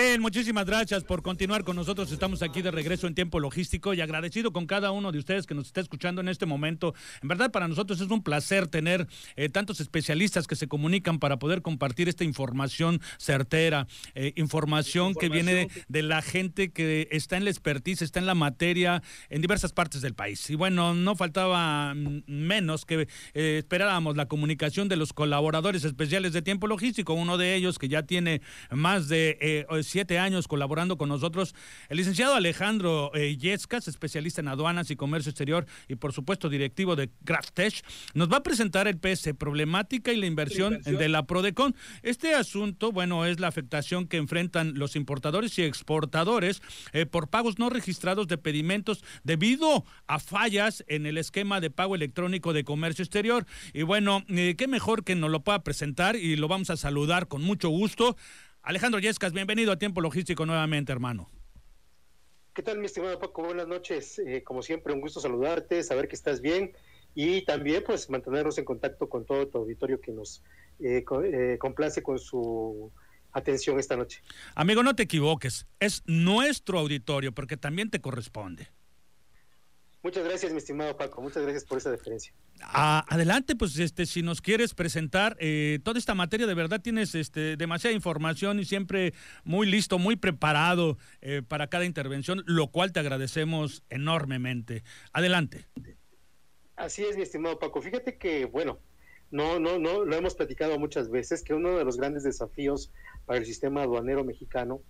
Bien, muchísimas gracias por continuar con nosotros. Estamos aquí de regreso en tiempo logístico y agradecido con cada uno de ustedes que nos está escuchando en este momento. En verdad, para nosotros es un placer tener eh, tantos especialistas que se comunican para poder compartir esta información certera, eh, información, que viene de la gente que está en la expertise, está en la materia en diversas partes del país. Y bueno, no faltaba menos que eh, esperábamos la comunicación de los colaboradores especiales de tiempo logístico, uno de ellos que ya tiene más de siete años colaborando con nosotros, el licenciado Alejandro eh, Yescas, especialista en aduanas y comercio exterior y por supuesto directivo de Graftech, nos va a presentar el PS, problemática y la inversión, de la Prodecon. Este asunto, bueno, es la afectación que enfrentan los importadores y exportadores eh, por pagos no registrados de pedimentos debido a fallas en el esquema de pago electrónico de comercio exterior. Y bueno, eh, qué mejor que nos lo pueda presentar y lo vamos a saludar con mucho gusto Alejandro Yescas, bienvenido a Tiempo Logístico nuevamente, hermano. ¿Qué tal, mi estimado Paco? Buenas noches. Eh, como siempre, un gusto saludarte, saber que estás bien y también pues mantenernos en contacto con todo tu auditorio que nos eh, eh, complace con su atención esta noche. Amigo, no te equivoques, es nuestro auditorio porque también te corresponde. Muchas gracias, mi estimado Paco. Muchas gracias por esa deferencia. adelante, pues este, si nos quieres presentar eh, toda esta materia, de verdad tienes este, demasiada información y siempre muy listo, muy preparado eh, para cada intervención, lo cual te agradecemos enormemente. Adelante. Así es, mi estimado Paco. Fíjate que, bueno, no, no, no, lo hemos platicado muchas veces, que uno de los grandes desafíos para el sistema aduanero mexicano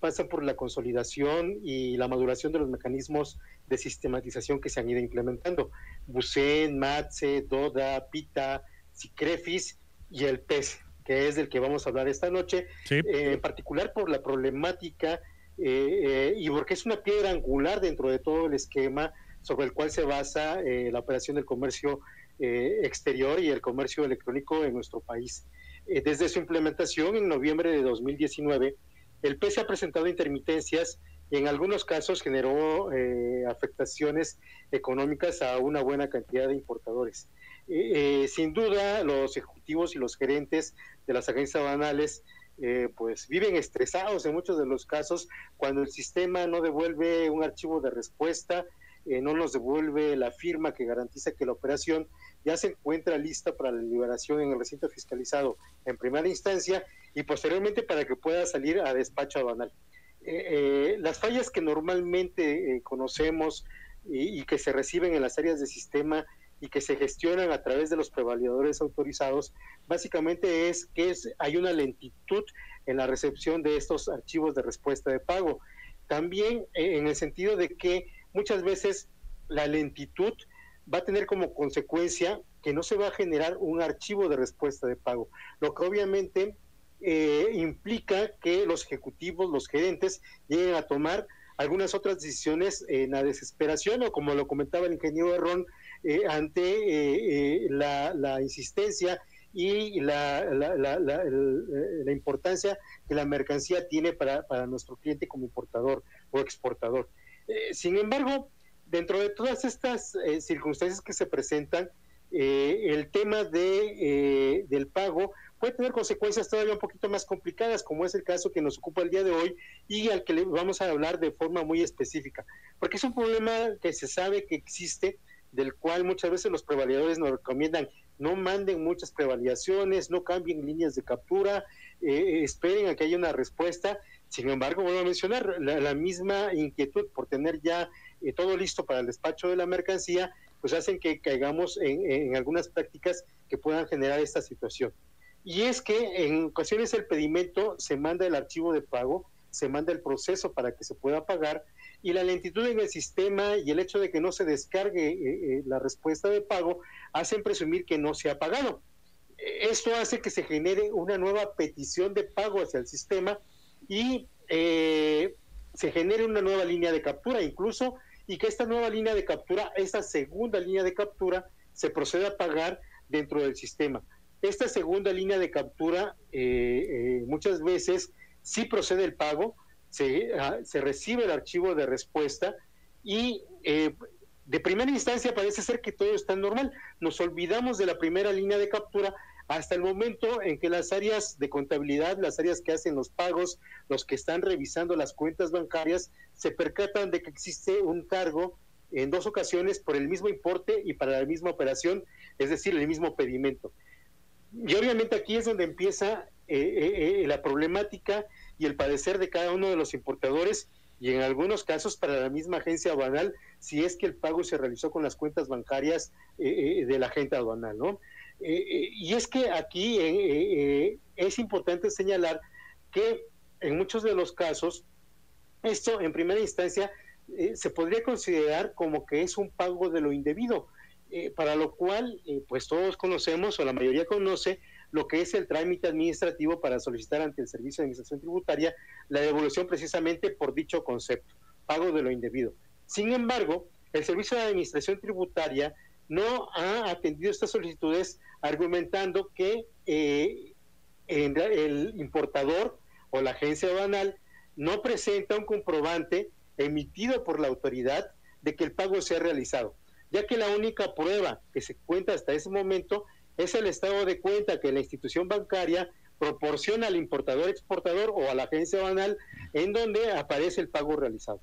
pasa por la consolidación y la maduración de los mecanismos de sistematización que se han ido implementando. Busen, MATSE, DODA, PITA, SICREFIS y el PES, que es del que vamos a hablar esta noche, eh, en particular por la problemática eh, eh, y porque es una piedra angular dentro de todo el esquema sobre el cual se basa la operación del comercio exterior y el comercio electrónico en nuestro país. desde su implementación en noviembre de 2019, el PES ha presentado intermitencias y en algunos casos generó eh, afectaciones económicas a una buena cantidad de importadores. Eh, eh, sin duda, los ejecutivos y los gerentes de las agencias banales pues viven estresados en muchos de los casos cuando el sistema no devuelve un archivo de respuesta, no nos devuelve la firma que garantiza que la operación ya se encuentra lista para la liberación en el recinto fiscalizado en primera instancia y posteriormente para que pueda salir a despacho aduanal. Eh, eh, las fallas que normalmente eh, conocemos y, que se reciben en las áreas de sistema y que se gestionan a través de los prevalidadores autorizados, básicamente es que hay una lentitud en la recepción de estos archivos de respuesta de pago. También en el sentido de que muchas veces la lentitud va a tener como consecuencia que no se va a generar un archivo de respuesta de pago, lo que obviamente eh, implica que los ejecutivos, los gerentes, lleguen a tomar algunas otras decisiones en la desesperación o como lo comentaba el ingeniero Ron, eh, ante eh, la, insistencia y la, la, importancia que la mercancía tiene para, para nuestro cliente como importador o exportador. Sin embargo, dentro de todas estas circunstancias que se presentan, el tema de, del pago puede tener consecuencias todavía un poquito más complicadas, como es el caso que nos ocupa el día de hoy y al que le vamos a hablar de forma muy específica, porque es un problema que se sabe que existe, del cual muchas veces los prevalidadores nos recomiendan no manden muchas prevalidaciones, no cambien líneas de captura, eh, esperen a que haya una respuesta. Sin embargo, vuelvo a mencionar, la, misma inquietud por tener ya eh, todo listo para el despacho de la mercancía, pues hacen que caigamos en algunas prácticas que puedan generar esta situación. Y es que en ocasiones el pedimento se manda el archivo de pago, se manda el proceso para que se pueda pagar y la lentitud en el sistema y el hecho de que no se descargue eh, eh, la respuesta de pago hacen presumir que no se ha pagado. Esto hace que se genere una nueva petición de pago hacia el sistema y eh, se genere una nueva línea de captura incluso y que esta nueva línea de captura, esta segunda línea de captura, se proceda a pagar dentro del sistema. Esta segunda línea de captura eh, eh, muchas veces sí procede el pago, se, ah, se, recibe el archivo de respuesta y eh, de primera instancia parece ser que todo está normal. Nos olvidamos de la primera línea de captura hasta el momento en que las áreas de contabilidad, las áreas que hacen los pagos, los que están revisando las cuentas bancarias, se percatan de que existe un cargo en dos ocasiones por el mismo importe y para la misma operación, es decir, el mismo pedimento. Y obviamente aquí es donde empieza eh, eh, eh, la problemática y el padecer de cada uno de los importadores y en algunos casos para la misma agencia aduanal si es que el pago se realizó con las cuentas bancarias de la agente aduanal, ¿no? Eh, eh, y es que aquí eh, es importante señalar que en muchos de los casos, esto en primera instancia se podría considerar como que es un pago de lo indebido, para lo cual, pues todos conocemos o la mayoría conoce lo que es el trámite administrativo para solicitar ante el Servicio de Administración Tributaria la devolución precisamente por dicho concepto, pago de lo indebido. Sin embargo, el Servicio de Administración Tributaria no ha atendido estas solicitudes argumentando que eh, el importador o la agencia banal no presenta un comprobante emitido por la autoridad de que el pago se ha realizado, ya que la única prueba que se cuenta hasta ese momento es el estado de cuenta que la institución bancaria proporciona al importador exportador o a la agencia banal en donde aparece el pago realizado.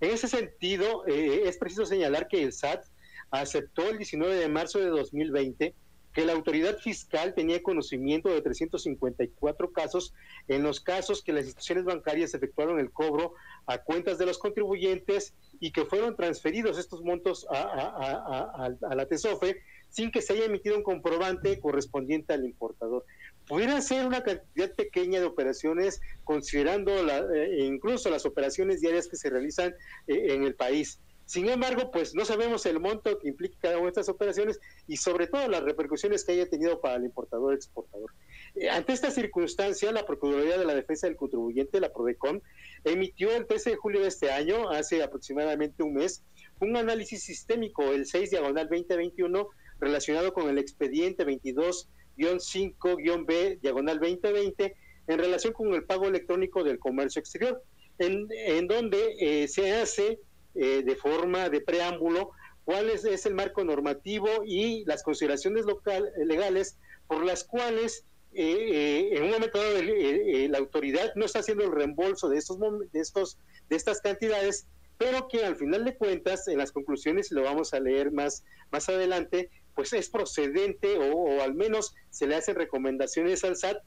En ese sentido, eh, es preciso señalar que el SAT aceptó el 19 de marzo de 2020 que la autoridad fiscal tenía conocimiento de 354 casos en los casos que las instituciones bancarias efectuaron el cobro a cuentas de los contribuyentes y que fueron transferidos estos montos a, la TESOFE sin que se haya emitido un comprobante correspondiente al importador. Pudiera ser una cantidad pequeña de operaciones considerando la, eh, incluso las operaciones diarias que se realizan eh, en el país sin embargo, pues no sabemos el monto que implica cada una de estas operaciones y sobre todo las repercusiones que haya tenido para el importador exportador. Eh, ante esta circunstancia, la Procuraduría de la Defensa del Contribuyente, la PRODECON, emitió el 13 de julio de este año, hace aproximadamente un mes, un análisis sistémico, el 6 diagonal 2021, relacionado con el expediente 22-5-B diagonal 2020, en relación con el pago electrónico del comercio exterior, en, donde eh, se hace eh, de forma de preámbulo cuál es, el marco normativo y las consideraciones local, legales por las cuales eh, eh, en un momento dado la autoridad no está haciendo el reembolso de estos de estos de estas cantidades pero que al final de cuentas en las conclusiones y lo vamos a leer más más adelante pues es procedente o, o al menos se le hacen recomendaciones al SAT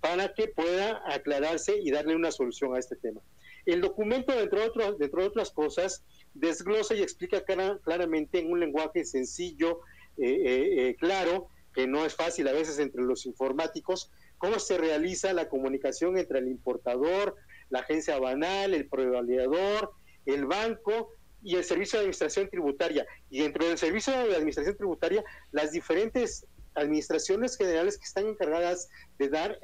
para que pueda aclararse y darle una solución a este tema. El documento, dentro de, dentro de otras cosas, desglosa y explica claramente en un lenguaje sencillo, eh, eh, eh, claro, que no es fácil a veces entre los informáticos, cómo se realiza la comunicación entre el importador, la agencia banal, el proveedor, el banco y el servicio de administración tributaria. Y dentro del servicio de administración tributaria, las diferentes administraciones generales que están encargadas de dar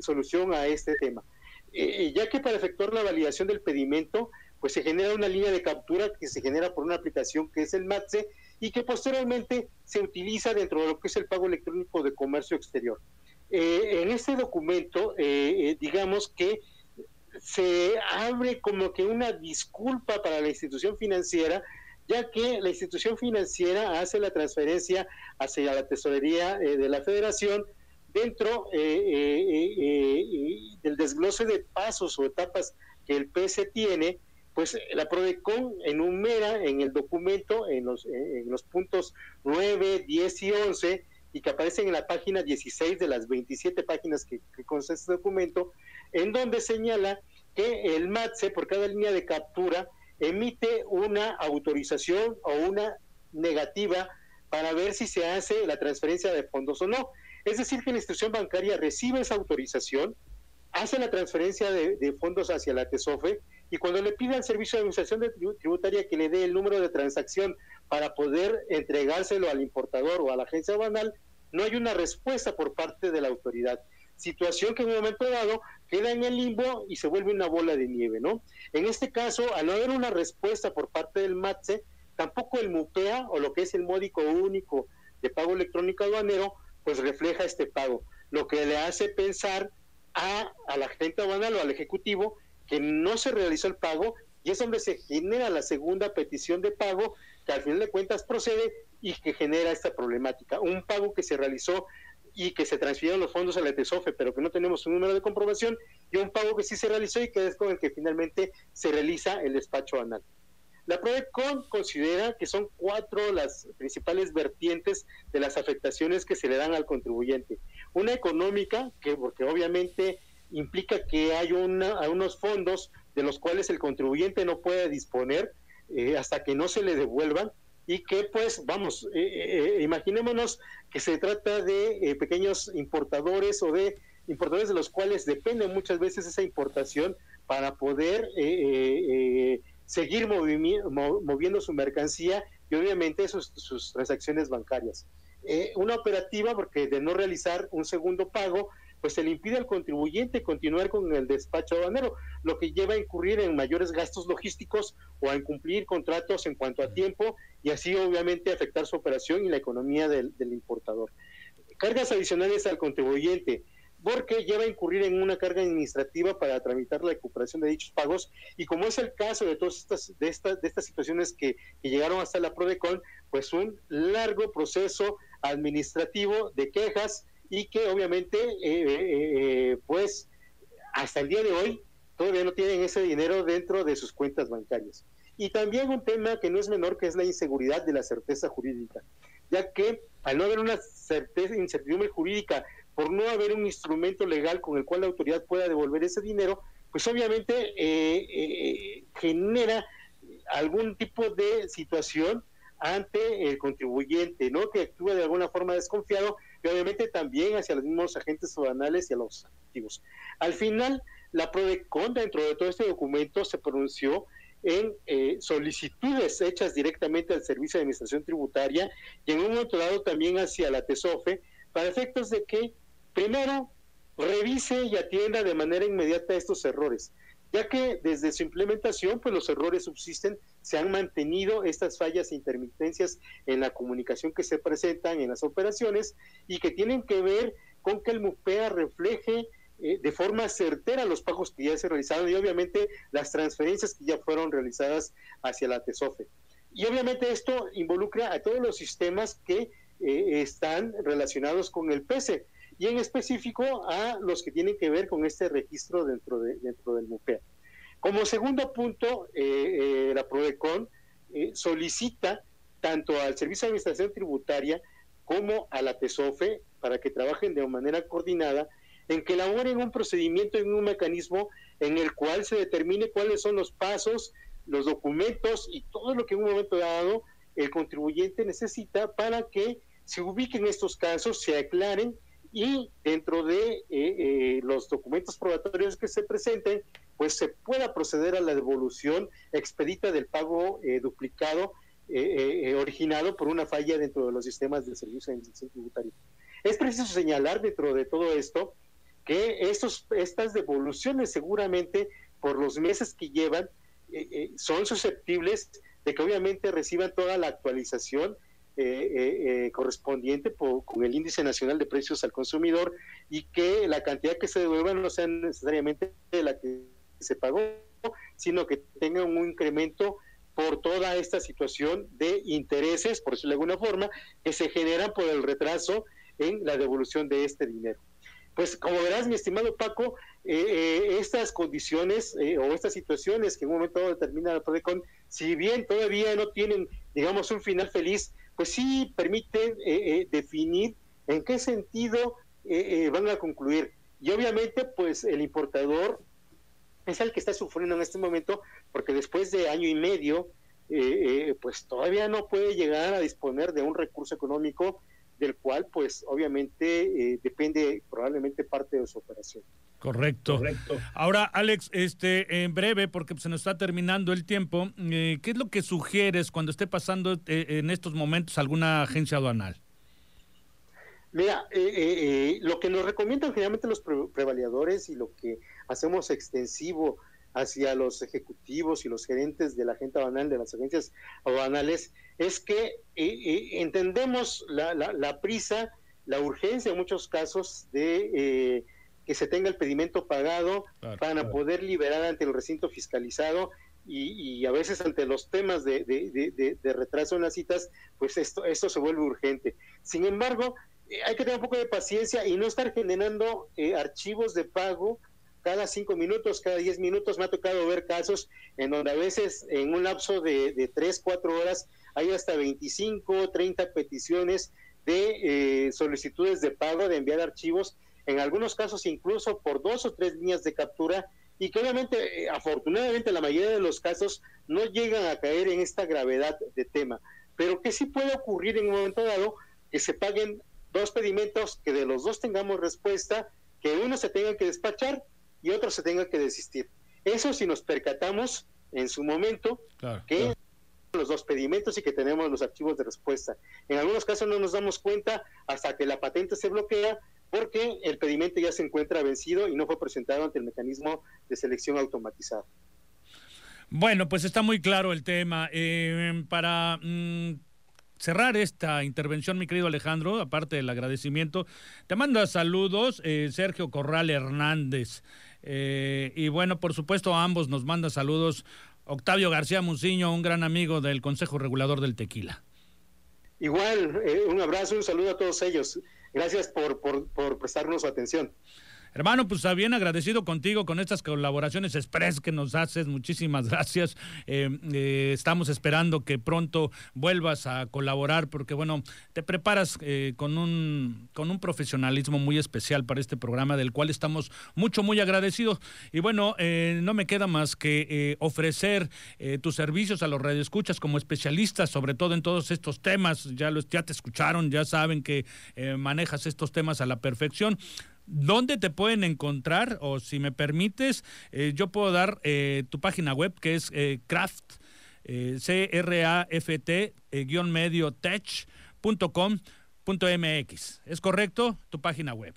solución a este tema. Eh, ya que para efectuar la validación del pedimento, pues se genera una línea de captura que se genera por una aplicación que es el MATSE y que posteriormente se utiliza dentro de lo que es el pago electrónico de comercio exterior. Eh, en este documento, eh, digamos que se abre como que una disculpa para la institución financiera, ya que la institución financiera hace la transferencia hacia la tesorería de la federación dentro eh, eh, eh, del desglose de pasos o etapas que el PS tiene, pues la PRODECON enumera en el documento, en los, en los puntos 9, 10 y 11, y que aparecen en la página 16 de las 27 páginas que, que consta este documento, en donde señala que el MATSE, por cada línea de captura, emite una autorización o una negativa para ver si se hace la transferencia de fondos o no. Es decir, que la institución bancaria recibe esa autorización, hace la transferencia de, fondos hacia la TESOFE y cuando le pide al Servicio de Administración Tributaria que le dé el número de transacción para poder entregárselo al importador o a la agencia banal, no hay una respuesta por parte de la autoridad. Situación que en un momento dado queda en el limbo y se vuelve una bola de nieve, ¿no? En este caso, al no haber una respuesta por parte del MATSE, tampoco el MUPEA o lo que es el módico único de pago electrónico aduanero, pues refleja este pago, lo que le hace pensar a, a la gente aduanal o al ejecutivo que no se realizó el pago y es donde se genera la segunda petición de pago que al final de cuentas procede y que genera esta problemática. Un pago que se realizó y que se transfirieron los fondos a la pero que no tenemos un número de comprobación, y un pago que sí se realizó y que es con el que finalmente se realiza el despacho anal. La PRODECON considera que son cuatro las principales vertientes de las afectaciones que se le dan al contribuyente. Una económica, que porque obviamente implica que hay una, unos fondos de los cuales el contribuyente no puede disponer eh, hasta que no se le devuelvan y que pues vamos, eh, eh, imaginémonos que se trata de pequeños importadores o de importadores de los cuales depende muchas veces esa importación para poder seguir moviendo su mercancía y obviamente sus, transacciones bancarias. una operativa porque de no realizar un segundo pago pues se le impide al contribuyente continuar con el despacho aduanero, lo que lleva a incurrir en mayores gastos logísticos o a incumplir contratos en cuanto a tiempo y así obviamente afectar su operación y la economía del, importador. Cargas adicionales al contribuyente, porque lleva a incurrir en una carga administrativa para tramitar la recuperación de dichos pagos y como es el caso de todas estas de estas de estas situaciones que, llegaron hasta la Prodecon, pues un largo proceso administrativo de quejas y que obviamente, eh, eh, eh, pues, hasta el día de hoy todavía no tienen ese dinero dentro de sus cuentas bancarias. Y también un tema que no es menor, que es la inseguridad de la certeza jurídica, ya que al no haber una certeza, incertidumbre jurídica, por no haber un instrumento legal con el cual la autoridad pueda devolver ese dinero, pues obviamente genera algún tipo de situación ante el contribuyente, ¿no? Que actúa de alguna forma desconfiado y obviamente también hacia los mismos agentes aduanales y a los activos. Al final, la PRODECON, dentro de todo este documento, se pronunció en eh, solicitudes hechas directamente al Servicio de Administración Tributaria y en un momento dado también hacia la TESOFE, para efectos de que, primero, revise y atienda de manera inmediata estos errores ya que desde su implementación, pues los errores subsisten, se han mantenido estas fallas e intermitencias en la comunicación que se presentan en las operaciones y que tienen que ver con que el MUPEA refleje eh, de forma certera los pagos que ya se realizaron y obviamente las transferencias que ya fueron realizadas hacia la TESOFE. Y obviamente esto involucra a todos los sistemas que eh, están relacionados con el PESE y en específico a los que tienen que ver con este registro dentro, de, dentro del MUPEA. Como segundo punto, eh, eh, la PRODECON eh, solicita tanto al Servicio de Administración Tributaria como a la TESOFE para que trabajen de manera coordinada en que elaboren un procedimiento en un mecanismo en el cual se determine cuáles son los pasos, los documentos y todo lo que en un momento dado el contribuyente necesita para que se ubiquen estos casos, se aclaren y dentro de eh, eh, los documentos probatorios que se presenten, pues se pueda proceder a la devolución expedita del pago eh, duplicado originado por una falla dentro de los sistemas de servicio de tributaria. Es preciso señalar dentro de todo esto que estos, estas devoluciones seguramente por los meses que llevan son susceptibles de que obviamente reciban toda la actualización eh, eh, eh, correspondiente con el índice nacional de precios al consumidor y que la cantidad que se devuelva no sea necesariamente la que se pagó, sino que tenga un incremento por toda esta situación de intereses, por decirlo de alguna forma, que se generan por el retraso en la devolución de este dinero. Pues como verás, mi estimado Paco, estas condiciones o estas situaciones que en un momento determina la PRODECON, si bien todavía no tienen, digamos, un final feliz, pues sí permite eh, eh, definir en qué sentido eh, van a concluir. Y obviamente, pues el importador es el que está sufriendo en este momento, porque después de año y medio, pues todavía no puede llegar a disponer de un recurso económico del cual, pues obviamente depende probablemente parte de su operación. Correcto. Ahora, Alex, este, en breve, porque se nos está terminando el tiempo, eh, ¿qué es lo que sugieres cuando esté pasando eh, en estos momentos alguna agencia aduanal? Mira, eh, lo que nos recomiendan generalmente los prevaliadores y lo que hacemos extensivo hacia los ejecutivos y los gerentes de la agencia aduanal, de las agencias aduanales, es que entendemos la, la, prisa, la urgencia en muchos casos de que se tenga el pedimento pagado para poder liberar ante el recinto fiscalizado y, a veces ante los temas de, de, retraso en las citas, pues esto, esto se vuelve urgente. Sin embargo, eh, hay que tener un poco de paciencia y no estar generando eh, archivos de pago cada cinco minutos, cada diez minutos. Me ha tocado ver casos en donde a veces en un lapso de, de tres, cuatro horas hay hasta 25, 30 peticiones de eh, solicitudes de pago, de enviar archivos en algunos casos incluso por dos o tres líneas de captura y que obviamente, eh, afortunadamente, la mayoría de los casos no llegan a caer en esta gravedad de tema, pero que sí puede ocurrir en un momento dado que se paguen dos pedimentos, que de los dos tengamos respuesta, que uno se tenga que despachar y otro se tenga que desistir. Eso si nos percatamos en su momento que los dos pedimentos y que tenemos los archivos de respuesta. En algunos casos no nos damos cuenta hasta que la patente se bloquea porque el pedimento ya se encuentra vencido y no fue presentado ante el mecanismo de selección automatizado. Bueno, pues está muy claro el tema. Eh, para mm, cerrar esta intervención, mi querido Alejandro, aparte del agradecimiento, te manda saludos eh, Sergio Corral Hernández. Eh, y bueno, por supuesto, a ambos nos manda saludos Octavio García Muciño, un gran amigo del Consejo Regulador del Tequila. Igual, un abrazo, un saludo a todos ellos. Gracias por, por, por prestarnos su atención. Hermano, pues bien agradecido contigo con estas colaboraciones express que nos haces. Muchísimas gracias. Eh, eh, estamos esperando que pronto vuelvas a colaborar porque, bueno, te preparas eh, con, un, con un profesionalismo muy especial para este programa del cual estamos mucho, muy agradecidos. Y bueno, no me queda más que ofrecer tus servicios a los radioescuchas como especialistas, sobre todo en todos estos temas. Ya, los, ya te escucharon, ya saben que manejas estos temas a la perfección. ¿Dónde te pueden encontrar? O si me permites, eh, yo puedo dar eh, tu página web que es eh, craft, C-R-A-F-T, medio. ¿Es correcto? Tu página web.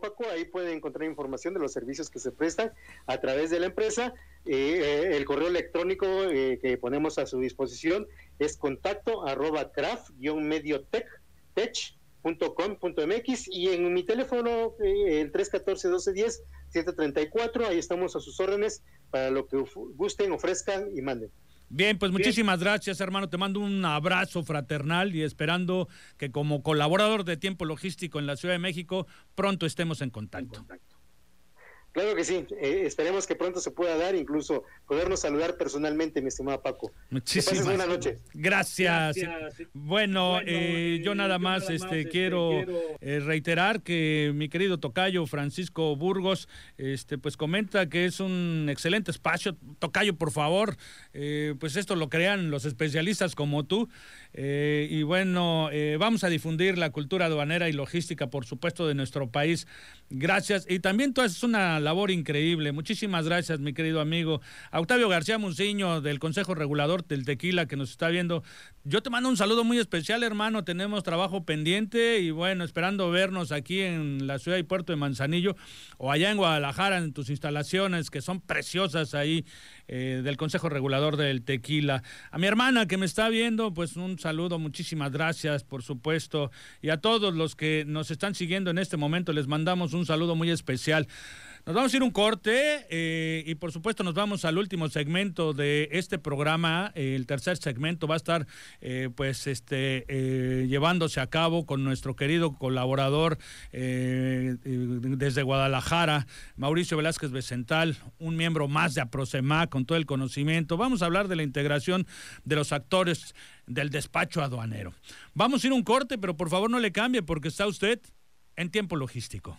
Paco, ahí pueden encontrar información de los servicios que se prestan a través de la empresa. el correo electrónico que ponemos a su disposición es contacto arroba craft-medio tech, tech .com.mx y en mi teléfono eh, el 314 1210 cuatro ahí estamos a sus órdenes para lo que gusten, ofrezcan y manden. Bien, pues muchísimas gracias, hermano. Te mando un abrazo fraternal y esperando que como colaborador de tiempo logístico en la Ciudad de México pronto estemos en contacto. Claro que sí, eh, esperemos que pronto se pueda dar, incluso podernos saludar personalmente, mi estimado Paco. Muchísimas buenas noches. Gracias. Bueno, eh, yo nada más, este, este, quiero, eh, reiterar que mi querido tocayo Francisco Burgos, este, pues comenta que es un excelente espacio. Tocayo, por favor, pues esto lo crean los especialistas como tú. y bueno, vamos a difundir la cultura aduanera y logística, por supuesto, de nuestro país. Gracias. Y también tú haces una labor increíble. Muchísimas gracias, mi querido amigo. Octavio García Munciño, del Consejo Regulador del Tequila, que nos está viendo. Yo te mando un saludo muy especial, hermano. Tenemos trabajo pendiente y bueno, esperando vernos aquí en la ciudad y puerto de Manzanillo o allá en Guadalajara, en tus instalaciones, que son preciosas ahí eh, del Consejo Regulador del Tequila. A mi hermana que me está viendo, pues un saludo, muchísimas gracias, por supuesto. Y a todos los que nos están siguiendo en este momento, les mandamos un saludo muy especial. Nos vamos a ir un corte eh, y por supuesto nos vamos al último segmento de este programa. el tercer segmento va a estar eh, pues este eh, llevándose a cabo con nuestro querido colaborador desde Guadalajara, Mauricio Velázquez Becental, un miembro más de Aprosema con todo el conocimiento. Vamos a hablar de la integración de los actores del despacho aduanero. Vamos a ir un corte, pero por favor no le cambie porque está usted en tiempo logístico.